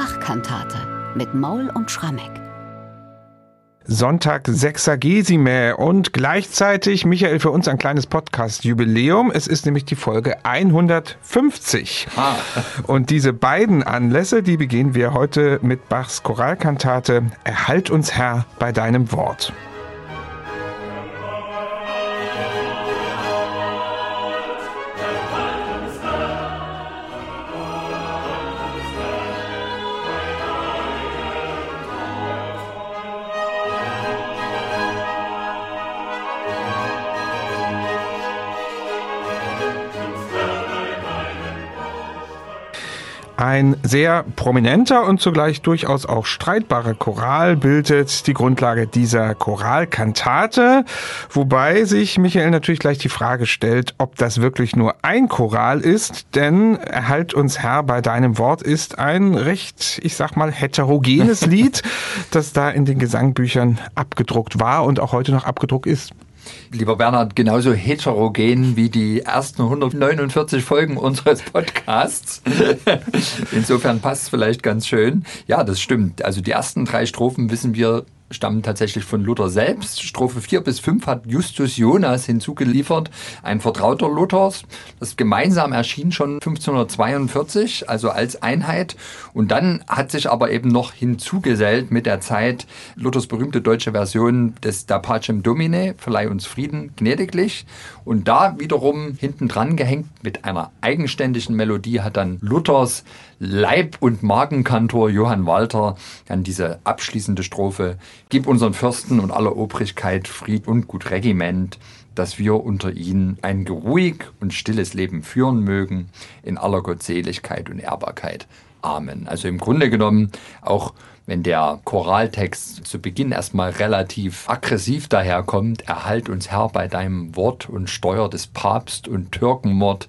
Bachkantate mit Maul und Schrammeck. Sonntag Sexagesime und gleichzeitig, Michael, für uns ein kleines Podcast-Jubiläum. Es ist nämlich die Folge 150. Ah. Und diese beiden Anlässe, die begehen wir heute mit Bachs Choralkantate Erhalt uns Herr bei deinem Wort. Ein sehr prominenter und zugleich durchaus auch streitbarer Choral bildet die Grundlage dieser Choralkantate, wobei sich Michael natürlich gleich die Frage stellt, ob das wirklich nur ein Choral ist, denn Erhalt uns Herr bei deinem Wort ist ein recht, ich sag mal, heterogenes Lied, das da in den Gesangbüchern abgedruckt war und auch heute noch abgedruckt ist. Lieber Bernhard, genauso heterogen wie die ersten 149 Folgen unseres Podcasts. Insofern passt es vielleicht ganz schön. Ja, das stimmt. Also die ersten drei Strophen wissen wir stammen tatsächlich von Luther selbst. Strophe 4 bis 5 hat Justus Jonas hinzugeliefert, ein Vertrauter Luthers. Das gemeinsam erschien schon 1542, also als Einheit. Und dann hat sich aber eben noch hinzugesellt mit der Zeit Luthers berühmte deutsche Version des Da Pacem Domine, Verleih uns Frieden gnädiglich. Und da wiederum hinten dran gehängt mit einer eigenständigen Melodie hat dann Luthers Leib- und Magenkantor Johann Walter dann diese abschließende Strophe Gib unseren Fürsten und aller Obrigkeit Fried und gut Regiment, dass wir unter ihnen ein geruhig und stilles Leben führen mögen, in aller Gottseligkeit und Ehrbarkeit. Amen. Also im Grunde genommen auch wenn der Choraltext zu Beginn erstmal relativ aggressiv daherkommt, erhalt uns Herr bei deinem Wort und Steuer des Papst und Türkenmord,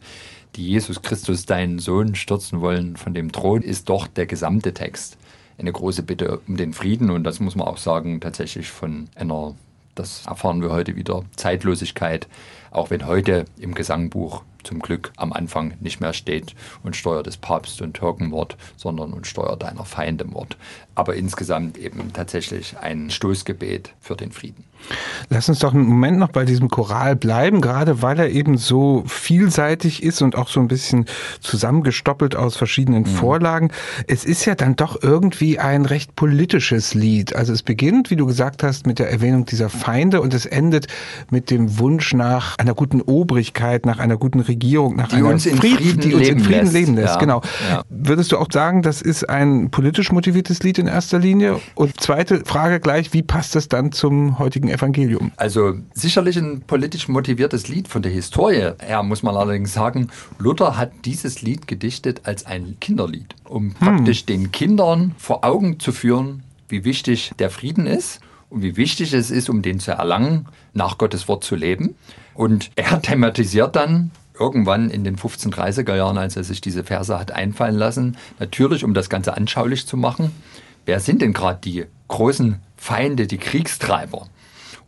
die Jesus Christus, deinen Sohn, stürzen wollen von dem Thron, ist doch der gesamte Text eine große Bitte um den Frieden. Und das muss man auch sagen, tatsächlich von einer, das erfahren wir heute wieder, Zeitlosigkeit, auch wenn heute im Gesangbuch zum Glück am Anfang nicht mehr steht und Steuer des Papst und Türkenmord, sondern und Steuer deiner Feinde Mord. Aber insgesamt eben tatsächlich ein Stoßgebet für den Frieden. Lass uns doch einen Moment noch bei diesem Choral bleiben, gerade weil er eben so vielseitig ist und auch so ein bisschen zusammengestoppelt aus verschiedenen mhm. Vorlagen. Es ist ja dann doch irgendwie ein recht politisches Lied. Also es beginnt, wie du gesagt hast, mit der Erwähnung dieser Feinde und es endet mit dem Wunsch nach einer guten Obrigkeit, nach einer guten Regierung, nach die einer uns Frieden, Frieden die uns in Frieden lässt. leben lässt. Ja. Genau. Ja. Würdest du auch sagen, das ist ein politisch motiviertes Lied in erster Linie? Und zweite Frage gleich, wie passt das dann zum heutigen Evangelium? Also sicherlich ein politisch motiviertes Lied von der Historie her, muss man allerdings sagen. Luther hat dieses Lied gedichtet als ein Kinderlied, um hm. praktisch den Kindern vor Augen zu führen, wie wichtig der Frieden ist und wie wichtig es ist, um den zu erlangen, nach Gottes Wort zu leben. Und er thematisiert dann irgendwann in den 1530er Jahren, als er sich diese Verse hat einfallen lassen, natürlich, um das Ganze anschaulich zu machen, wer sind denn gerade die großen Feinde, die Kriegstreiber?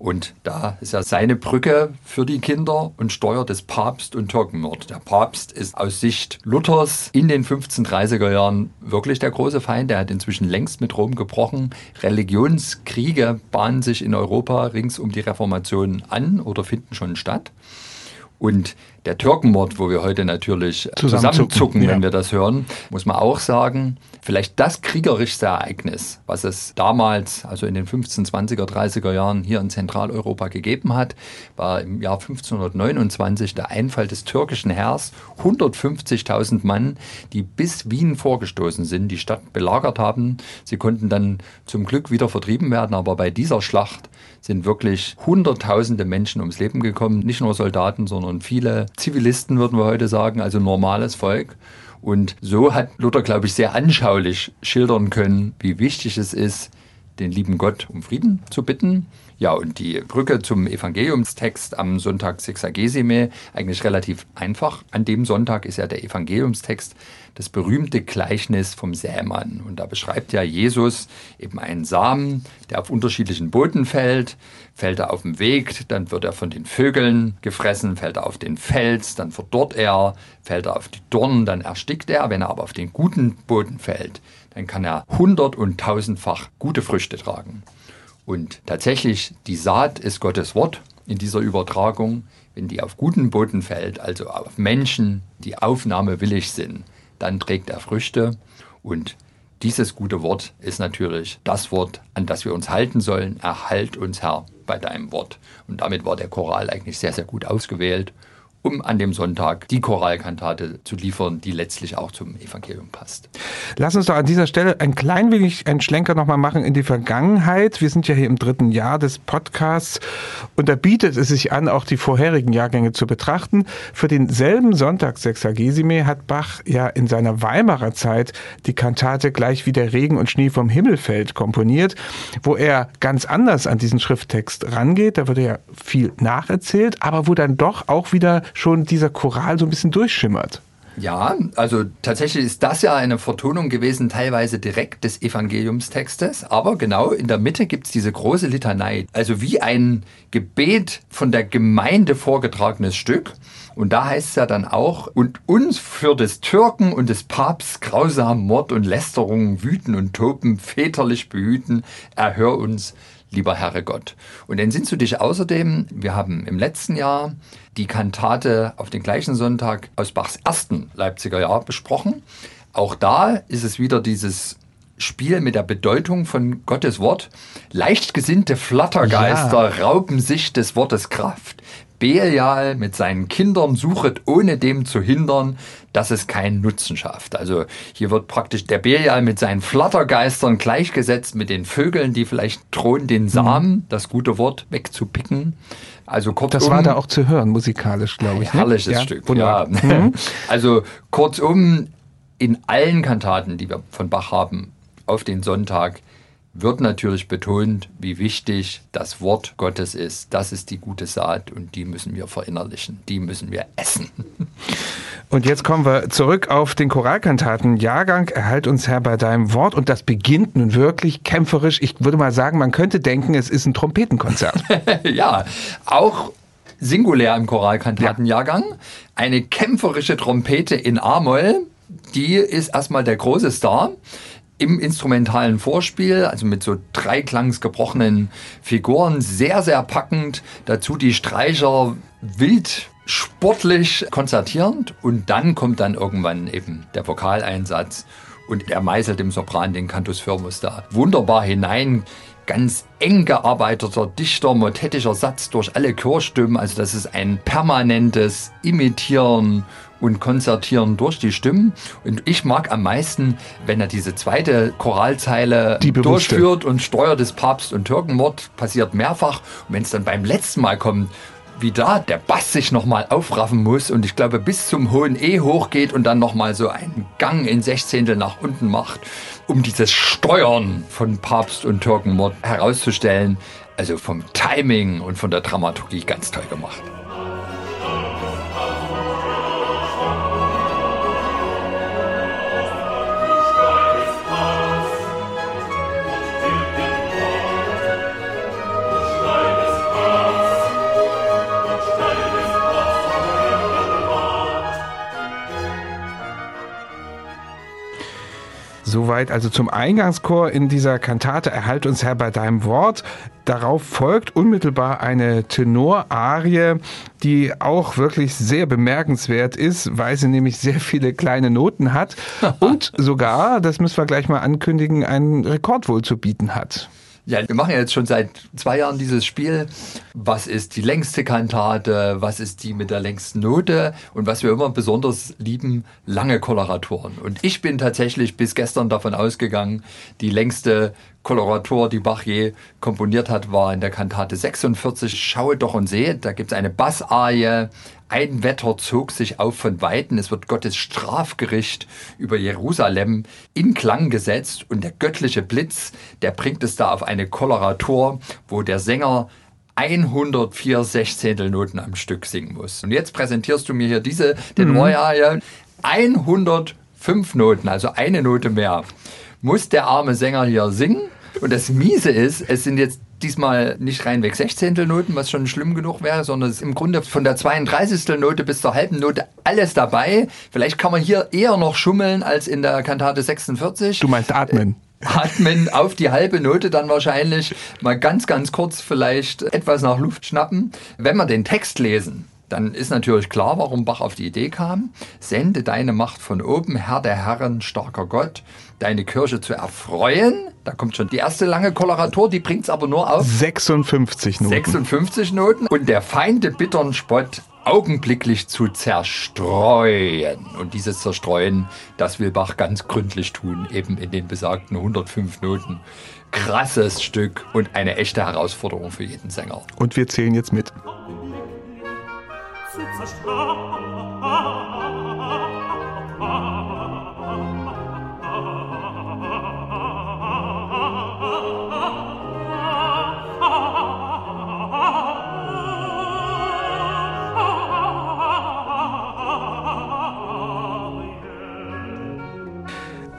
Und da ist ja seine Brücke für die Kinder und Steuer des Papst und Türkenmord. Der Papst ist aus Sicht Luthers in den 1530er Jahren wirklich der große Feind. Er hat inzwischen längst mit Rom gebrochen. Religionskriege bahnen sich in Europa rings um die Reformation an oder finden schon statt. Und der Türkenmord, wo wir heute natürlich zusammenzucken, zusammenzucken, wenn wir das hören, muss man auch sagen, vielleicht das kriegerischste Ereignis, was es damals, also in den 1520er, 30er Jahren hier in Zentraleuropa gegeben hat, war im Jahr 1529 der Einfall des türkischen Heers. 150.000 Mann, die bis Wien vorgestoßen sind, die Stadt belagert haben. Sie konnten dann zum Glück wieder vertrieben werden, aber bei dieser Schlacht sind wirklich Hunderttausende Menschen ums Leben gekommen. Nicht nur Soldaten, sondern viele Zivilisten, würden wir heute sagen, also normales Volk. Und so hat Luther, glaube ich, sehr anschaulich schildern können, wie wichtig es ist, den lieben Gott um Frieden zu bitten. Ja, und die Brücke zum Evangeliumstext am Sonntag Sexagesime eigentlich relativ einfach. An dem Sonntag ist ja der Evangeliumstext das berühmte Gleichnis vom Sämann. Und da beschreibt ja Jesus eben einen Samen, der auf unterschiedlichen Boden fällt. Fällt er auf dem Weg, dann wird er von den Vögeln gefressen, fällt er auf den Fels, dann verdorrt er, fällt er auf die Dornen, dann erstickt er. Wenn er aber auf den guten Boden fällt, dann kann er hundert- und tausendfach gute Früchte tragen. Und tatsächlich, die Saat ist Gottes Wort in dieser Übertragung. Wenn die auf guten Boden fällt, also auf Menschen, die aufnahmewillig sind, dann trägt er Früchte. Und dieses gute Wort ist natürlich das Wort, an das wir uns halten sollen. Erhalt uns, Herr, bei deinem Wort. Und damit war der Choral eigentlich sehr, sehr gut ausgewählt um an dem Sonntag die Choralkantate zu liefern, die letztlich auch zum Evangelium passt. Lass uns doch an dieser Stelle ein klein wenig einen Schlenker nochmal machen in die Vergangenheit. Wir sind ja hier im dritten Jahr des Podcasts und da bietet es sich an, auch die vorherigen Jahrgänge zu betrachten. Für denselben Sonntag Sexagesime hat Bach ja in seiner Weimarer Zeit die Kantate gleich wie der Regen und Schnee vom Himmel fällt komponiert, wo er ganz anders an diesen Schrifttext rangeht. Da wird ja viel nacherzählt, aber wo dann doch auch wieder schon dieser Choral so ein bisschen durchschimmert. Ja, also tatsächlich ist das ja eine Vertonung gewesen, teilweise direkt des Evangeliumstextes. Aber genau in der Mitte gibt es diese große Litanei. Also wie ein Gebet von der Gemeinde vorgetragenes Stück. Und da heißt es ja dann auch, und uns für des Türken und des Papsts grausam Mord und Lästerungen wüten und toben, väterlich behüten, erhör uns, lieber Herre Gott. Und entsinnst du dich außerdem, wir haben im letzten Jahr die Kantate auf den gleichen Sonntag aus Bachs ersten Leipziger Jahr besprochen. Auch da ist es wieder dieses Spiel mit der Bedeutung von Gottes Wort. Leichtgesinnte Flattergeister ja. rauben sich des Wortes Kraft. Belial mit seinen Kindern suchet, ohne dem zu hindern, dass es keinen Nutzen schafft. Also hier wird praktisch der Belial mit seinen Flattergeistern gleichgesetzt mit den Vögeln, die vielleicht drohen, den Samen, mhm. das gute Wort, wegzupicken. Also kurzum, das war da auch zu hören, musikalisch, glaube ich. Ne? Herrliches ja, Stück, wunderbar. ja. Mhm. Also kurzum, in allen Kantaten, die wir von Bach haben, auf den Sonntag, wird natürlich betont, wie wichtig das Wort Gottes ist. Das ist die gute Saat und die müssen wir verinnerlichen, die müssen wir essen. Und jetzt kommen wir zurück auf den Choralkantaten. Jahrgang, erhalt uns Herr bei deinem Wort. Und das beginnt nun wirklich kämpferisch. Ich würde mal sagen, man könnte denken, es ist ein Trompetenkonzert. ja, auch singulär im Choralkantatenjahrgang. Eine kämpferische Trompete in A-Moll, die ist erstmal der große Star im instrumentalen Vorspiel, also mit so dreiklangsgebrochenen Figuren, sehr, sehr packend. Dazu die Streicher wild sportlich konzertierend und dann kommt dann irgendwann eben der Vokaleinsatz und er meißelt dem Sopran den Cantus Firmus da wunderbar hinein. Ganz eng gearbeiteter, dichter, motettischer Satz durch alle Chörstimmen. Also das ist ein permanentes Imitieren und konzertieren durch die Stimmen. Und ich mag am meisten, wenn er diese zweite Choralzeile durchführt und Steuer des Papst und Türkenmord passiert mehrfach. Und wenn es dann beim letzten Mal kommt, wie da der Bass sich nochmal aufraffen muss und ich glaube bis zum hohen E hochgeht und dann nochmal so einen Gang in Sechzehntel nach unten macht, um dieses Steuern von Papst und Türkenmord herauszustellen. Also vom Timing und von der Dramaturgie ganz toll gemacht. Soweit also zum Eingangschor in dieser Kantate Erhalt uns Herr bei deinem Wort. Darauf folgt unmittelbar eine Tenorarie, die auch wirklich sehr bemerkenswert ist, weil sie nämlich sehr viele kleine Noten hat und sogar, das müssen wir gleich mal ankündigen, einen Rekord wohl zu bieten hat. Ja, wir machen jetzt schon seit zwei Jahren dieses Spiel. Was ist die längste Kantate? Was ist die mit der längsten Note? Und was wir immer besonders lieben, lange Koloraturen. Und ich bin tatsächlich bis gestern davon ausgegangen, die längste Koloratur, die Bach je komponiert hat, war in der Kantate 46. Schaue doch und seht, da gibt es eine Bassarie, ein Wetter zog sich auf von Weiten, es wird Gottes Strafgericht über Jerusalem in Klang gesetzt und der göttliche Blitz, der bringt es da auf eine Koloratur, wo der Sänger 104 Sechzehntelnoten am Stück singen muss. Und jetzt präsentierst du mir hier diese, den mhm. Royal, 105 Noten, also eine Note mehr. Muss der arme Sänger hier singen? Und das Miese ist, es sind jetzt diesmal nicht reinweg Sechzehntelnoten, was schon schlimm genug wäre, sondern es ist im Grunde von der 32. Note bis zur halben Note alles dabei. Vielleicht kann man hier eher noch schummeln als in der Kantate 46. Du meinst atmen. Atmen auf die halbe Note dann wahrscheinlich mal ganz, ganz kurz vielleicht etwas nach Luft schnappen. Wenn wir den Text lesen, dann ist natürlich klar, warum Bach auf die Idee kam. Sende deine Macht von oben, Herr der Herren, starker Gott, deine Kirche zu erfreuen. Da kommt schon die erste lange Koloratur, die bringt es aber nur auf 56 Noten. 56 Noten. Und der Feinde bittern Spott augenblicklich zu zerstreuen. Und dieses Zerstreuen, das will Bach ganz gründlich tun, eben in den besagten 105 Noten. Krasses Stück und eine echte Herausforderung für jeden Sänger. Und wir zählen jetzt mit. sitzt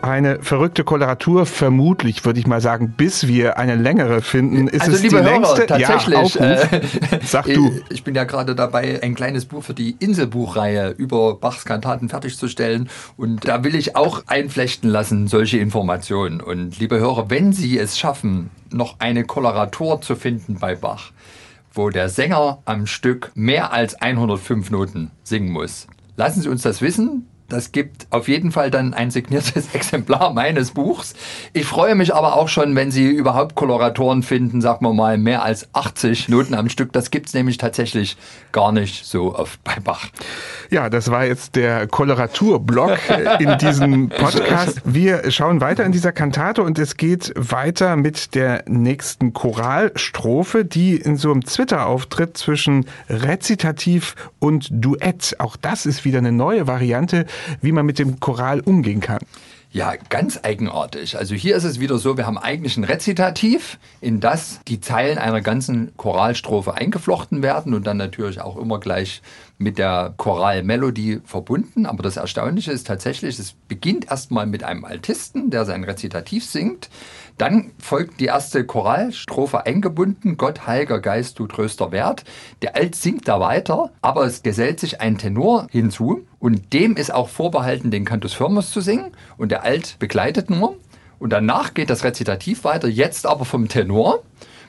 eine verrückte Koloratur, vermutlich, würde ich mal sagen, bis wir eine längere finden. Ist also, es liebe die Hörer, längste? tatsächlich. Ja, äh, Sag du. Ich bin ja gerade dabei, ein kleines Buch für die Inselbuchreihe über Bachs Kantaten fertigzustellen. Und da will ich auch einflechten lassen, solche Informationen. Und liebe Hörer, wenn Sie es schaffen, noch eine Koloratur zu finden bei Bach, wo der Sänger am Stück mehr als 105 Noten singen muss, lassen Sie uns das wissen. Das gibt auf jeden Fall dann ein signiertes Exemplar meines Buchs. Ich freue mich aber auch schon, wenn Sie überhaupt Koloratoren finden, sagen wir mal mehr als 80 Noten am Stück. Das gibt's nämlich tatsächlich gar nicht so oft bei Bach. Ja, das war jetzt der Koloraturblock in diesem Podcast. Wir schauen weiter in dieser Kantate und es geht weiter mit der nächsten Choralstrophe, die in so einem Twitter-Auftritt zwischen Rezitativ und Duett. Auch das ist wieder eine neue Variante, wie man mit dem Choral umgehen kann. Ja, ganz eigenartig. Also hier ist es wieder so, wir haben eigentlich ein Rezitativ, in das die Zeilen einer ganzen Choralstrophe eingeflochten werden und dann natürlich auch immer gleich mit der Choralmelodie verbunden. Aber das Erstaunliche ist tatsächlich, es beginnt erstmal mit einem Altisten, der sein Rezitativ singt. Dann folgt die erste Choralstrophe eingebunden, Gott, Heiliger Geist, du tröster Wert. Der Alt singt da weiter, aber es gesellt sich ein Tenor hinzu und dem ist auch vorbehalten, den Cantus Firmus zu singen und der Alt begleitet nur. Und danach geht das Rezitativ weiter, jetzt aber vom Tenor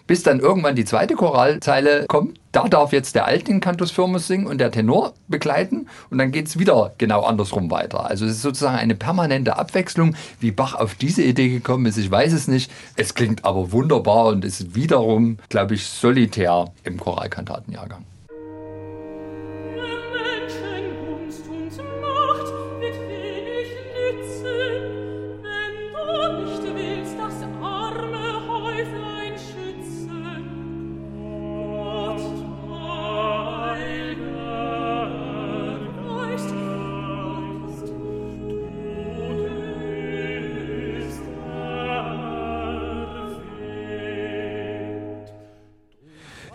bis dann irgendwann die zweite Choralzeile kommt. Da darf jetzt der Alt den Cantus Firmus singen und der Tenor begleiten und dann geht's wieder genau andersrum weiter. Also es ist sozusagen eine permanente Abwechslung. Wie Bach auf diese Idee gekommen ist, ich weiß es nicht. Es klingt aber wunderbar und ist wiederum, glaube ich, solitär im Choralkantatenjahrgang.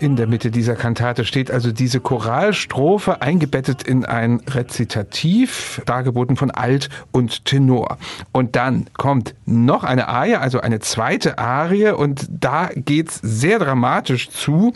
In der Mitte dieser Kantate steht also diese Choralstrophe eingebettet in ein Rezitativ, dargeboten von Alt und Tenor. Und dann kommt noch eine Arie, also eine zweite Arie und da geht's sehr dramatisch zu.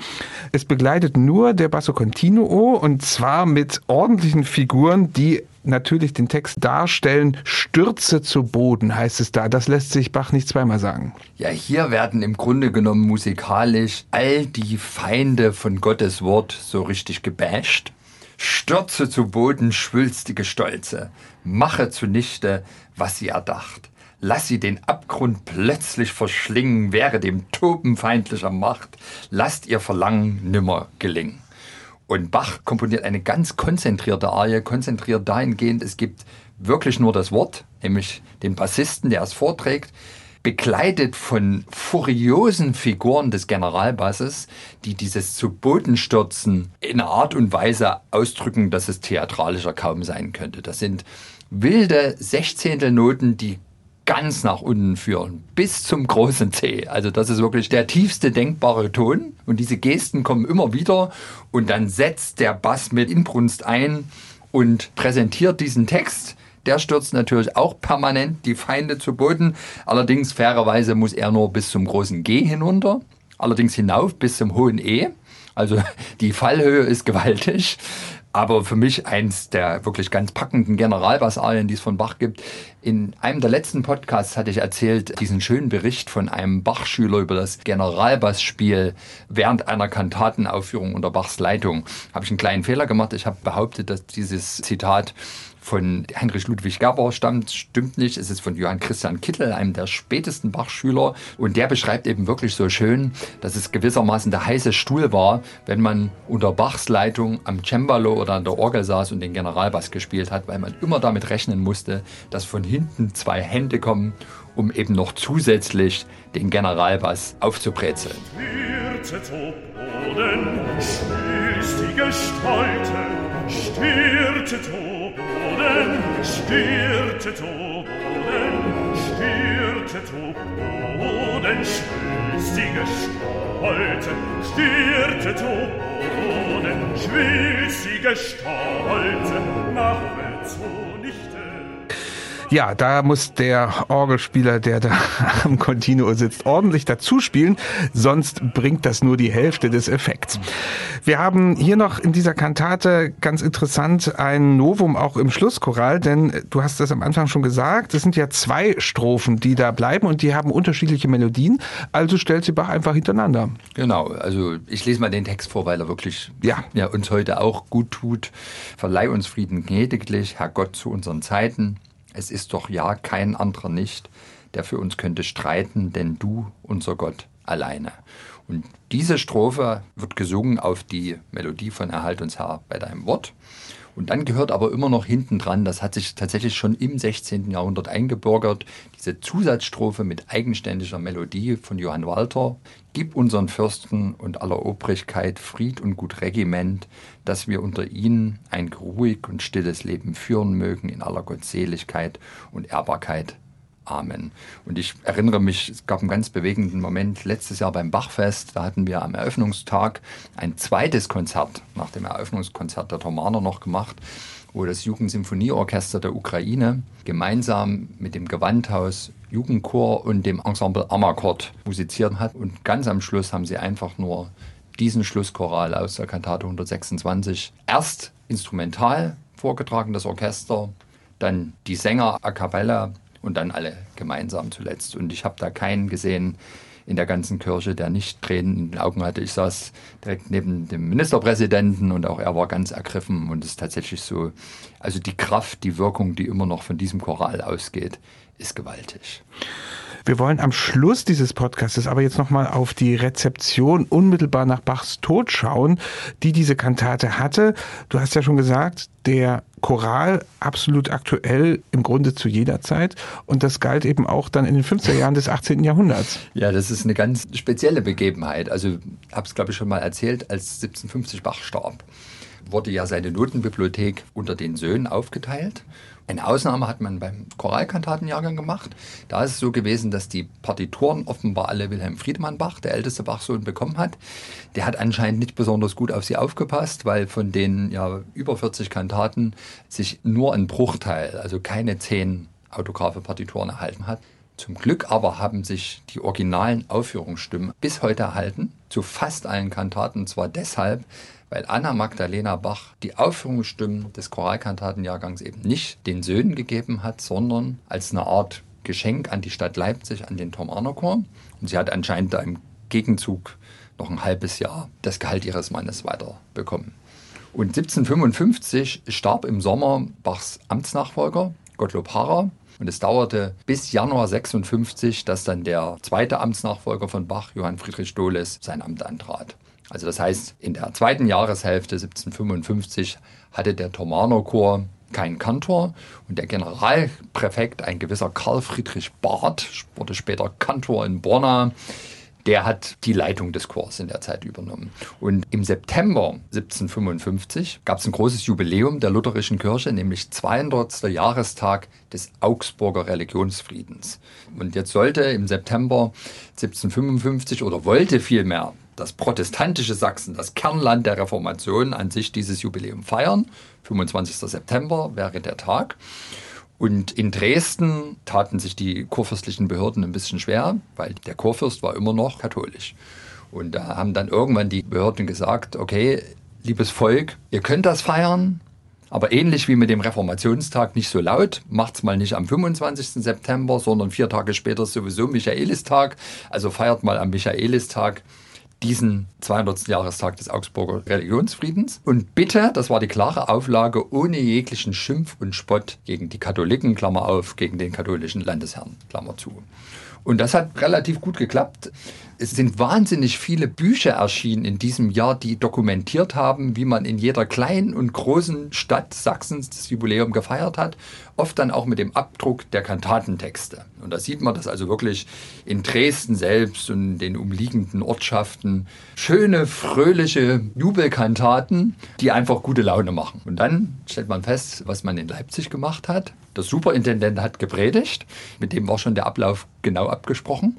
Es begleitet nur der Basso Continuo und zwar mit ordentlichen Figuren, die natürlich den Text darstellen. Stürze zu Boden heißt es da. Das lässt sich Bach nicht zweimal sagen. Ja, hier werden im Grunde genommen musikalisch all die Feinde von Gottes Wort so richtig gebasht. Stürze zu Boden, schwülstige Stolze. Mache zunichte, was sie erdacht. Lass sie den Abgrund plötzlich verschlingen, wäre dem Toben feindlicher Macht. Lasst ihr Verlangen nimmer gelingen. Und Bach komponiert eine ganz konzentrierte Arie, konzentriert dahingehend, es gibt wirklich nur das Wort, nämlich den Bassisten, der es vorträgt, begleitet von furiosen Figuren des Generalbasses, die dieses zu Boden stürzen in einer Art und Weise ausdrücken, dass es theatralischer kaum sein könnte. Das sind wilde Sechzehntelnoten, die ganz nach unten führen, bis zum großen C. Also das ist wirklich der tiefste denkbare Ton. Und diese Gesten kommen immer wieder. Und dann setzt der Bass mit Inbrunst ein und präsentiert diesen Text. Der stürzt natürlich auch permanent die Feinde zu Boden. Allerdings fairerweise muss er nur bis zum großen G hinunter. allerdings hinauf bis zum hohen E. Also die Fallhöhe ist gewaltig. Aber für mich eins der wirklich ganz packenden Generalbassarien, die es von Bach gibt. In einem der letzten Podcasts hatte ich erzählt, diesen schönen Bericht von einem Bach-Schüler über das Generalbassspiel während einer Kantatenaufführung unter Bachs Leitung. Habe ich einen kleinen Fehler gemacht. Ich habe behauptet, dass dieses Zitat von Heinrich Ludwig Gerber stammt, stimmt nicht. Es ist von Johann Christian Kittel, einem der spätesten Bach-Schüler. Und der beschreibt eben wirklich so schön, dass es gewissermaßen der heiße Stuhl war, wenn man unter Bachs Leitung am Cembalo oder an der Orgel saß und den Generalbass gespielt hat, weil man immer damit rechnen musste, dass von hinten zwei Hände kommen, um eben noch zusätzlich den Generalbass aufzubrezeln. Gestalten, stürze zu Boden, stürze zu Boden, stürze zu Boden, stößt die Gestalten, stürze zu Boden, stößt die Gestalten, mache zunichte. Ja, da muss der Orgelspieler, der da am Continuo sitzt, ordentlich dazu spielen, sonst bringt das nur die Hälfte des Effekts. Wir haben hier noch in dieser Kantate ganz interessant ein Novum auch im Schlusschoral, denn du hast das am Anfang schon gesagt, es sind ja zwei Strophen, die da bleiben und die haben unterschiedliche Melodien, also stellt sie Bach einfach hintereinander. Genau, also ich lese mal den Text vor, weil er wirklich Ja. ja, uns heute auch gut tut. Verleih uns Frieden gnädiglich, Herr Gott, zu unseren Zeiten. Es ist doch ja kein anderer nicht, der für uns könnte streiten, denn du, unser Gott, alleine. Und diese Strophe wird gesungen auf die Melodie von Erhalt uns Herr bei deinem Wort. Und dann gehört aber immer noch hinten dran, das hat sich tatsächlich schon im 16. Jahrhundert eingebürgert, diese Zusatzstrophe mit eigenständiger Melodie von Johann Walter. Gib unseren Fürsten und aller Obrigkeit Fried und gut Regiment, dass wir unter ihnen ein ruhig und stilles Leben führen mögen in aller Gottseligkeit und Ehrbarkeit. Amen. Und ich erinnere mich, es gab einen ganz bewegenden Moment letztes Jahr beim Bachfest. Da hatten wir am Eröffnungstag ein zweites Konzert nach dem Eröffnungskonzert der Thomaner noch gemacht, wo das Jugendsymphonieorchester der Ukraine gemeinsam mit dem Gewandhaus Jugendchor und dem Ensemble Amakord musiziert hat. Und ganz am Schluss haben sie einfach nur diesen Schlusschoral aus der Kantate 126 erst instrumental vorgetragen, das Orchester, dann die Sänger a cappella und dann alle gemeinsam zuletzt. Und ich habe da keinen gesehen in der ganzen Kirche, der nicht Tränen in den Augen hatte. Ich saß direkt neben dem Ministerpräsidenten und auch er war ganz ergriffen. Und es ist tatsächlich so, also die Kraft, die Wirkung, die immer noch von diesem Choral ausgeht, ist gewaltig. Wir wollen am Schluss dieses Podcasts aber jetzt nochmal auf die Rezeption unmittelbar nach Bachs Tod schauen, die diese Kantate hatte. Du hast ja schon gesagt, der Choral absolut aktuell im Grunde zu jeder Zeit und das galt eben auch dann in den 50er Jahren des 18. Jahrhunderts. Ja, das ist eine ganz spezielle Begebenheit. Also, habe es glaube ich schon mal erzählt, als 1750 Bach starb, wurde ja seine Notenbibliothek unter den Söhnen aufgeteilt. Eine Ausnahme hat man beim Choralkantatenjahrgang gemacht. Da ist es so gewesen, dass die Partituren offenbar alle Wilhelm Friedemann Bach, der älteste Bachsohn, bekommen hat. Der hat anscheinend nicht besonders gut auf sie aufgepasst, weil von den ja, über 40 Kantaten sich nur ein Bruchteil, also keine zehn autographe Partituren erhalten hat. Zum Glück aber haben sich die originalen Aufführungsstimmen bis heute erhalten, zu fast allen Kantaten, und zwar deshalb, weil Anna Magdalena Bach die Aufführungsstimmen des Choralkantatenjahrgangs eben nicht den Söhnen gegeben hat, sondern als eine Art Geschenk an die Stadt Leipzig, an den Thomaner Chor. Und sie hat anscheinend da im Gegenzug noch ein halbes Jahr das Gehalt ihres Mannes weiter bekommen. Und 1755 starb im Sommer Bachs Amtsnachfolger Gottlob Harrer. Und es dauerte bis Januar 56, dass dann der zweite Amtsnachfolger von Bach, Johann Friedrich Dohles, sein Amt antrat. Also das heißt, in der zweiten Jahreshälfte 1755 hatte der Thomaner Chor keinen Kantor und der Generalpräfekt, ein gewisser Karl Friedrich Barth, wurde später Kantor in Borna, der hat die Leitung des Chors in der Zeit übernommen. Und im September 1755 gab es ein großes Jubiläum der lutherischen Kirche, nämlich 200. Jahrestag des Augsburger Religionsfriedens. Und jetzt sollte im September 1755 oder wollte vielmehr das protestantische Sachsen, das Kernland der Reformation, an sich dieses Jubiläum feiern. 25. September wäre der Tag. Und in Dresden taten sich die kurfürstlichen Behörden ein bisschen schwer, weil der Kurfürst war immer noch katholisch. Und da haben dann irgendwann die Behörden gesagt, okay, liebes Volk, ihr könnt das feiern, aber ähnlich wie mit dem Reformationstag nicht so laut, macht's mal nicht am 25. September, sondern vier Tage später sowieso Michaelistag. Also feiert mal am Michaelistag diesen 200. Jahrestag des Augsburger Religionsfriedens. Und bitte, das war die klare Auflage, ohne jeglichen Schimpf und Spott gegen die Katholiken, Klammer auf, gegen den katholischen Landesherrn, Klammer zu. Und das hat relativ gut geklappt. Es sind wahnsinnig viele Bücher erschienen in diesem Jahr, die dokumentiert haben, wie man in jeder kleinen und großen Stadt Sachsens das Jubiläum gefeiert hat. Oft dann auch mit dem Abdruck der Kantatentexte. Und da sieht man das also wirklich in Dresden selbst und den umliegenden Ortschaften. Schöne, fröhliche Jubelkantaten, die einfach gute Laune machen. Und dann stellt man fest, was man in Leipzig gemacht hat. Der Superintendent hat gepredigt. Mit dem war schon der Ablauf genau abgesprochen.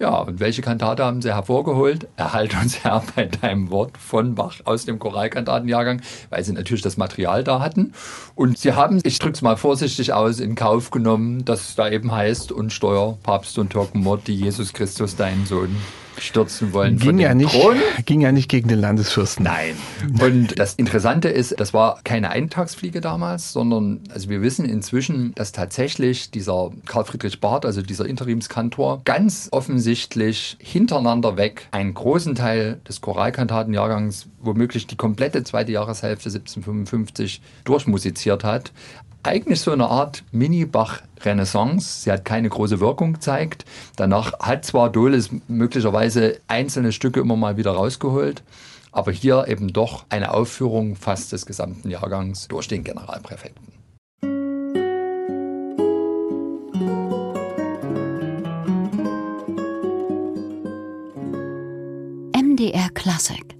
Ja, und welche Kantate haben Sie hervorgeholt? Erhalt uns Herr bei deinem Wort von Bach aus dem Choralkantatenjahrgang, weil Sie natürlich das Material da hatten. Und Sie haben, ich drücke es mal vorsichtig aus, in Kauf genommen, dass es da eben heißt, und Steuer, Papst und Türkenmord, die Jesus Christus, deinen Sohn stürzen wollen ging ja nicht, Thron. Ging ja nicht gegen den Landesfürsten. Nein. Und das Interessante ist, das war keine Eintagsfliege damals, sondern also wir wissen inzwischen, dass tatsächlich dieser Karl Friedrich Barth, also dieser Interimskantor, ganz offensichtlich hintereinander weg einen großen Teil des Choralkantatenjahrgangs, womöglich die komplette zweite Jahreshälfte 1755 durchmusiziert hat eigentlich so eine Art Mini-Bach-Renaissance. Sie hat keine große Wirkung gezeigt. Danach hat zwar Dohles möglicherweise einzelne Stücke immer mal wieder rausgeholt, aber hier eben doch eine Aufführung fast des gesamten Jahrgangs durch den Generalpräfekten. MDR Classic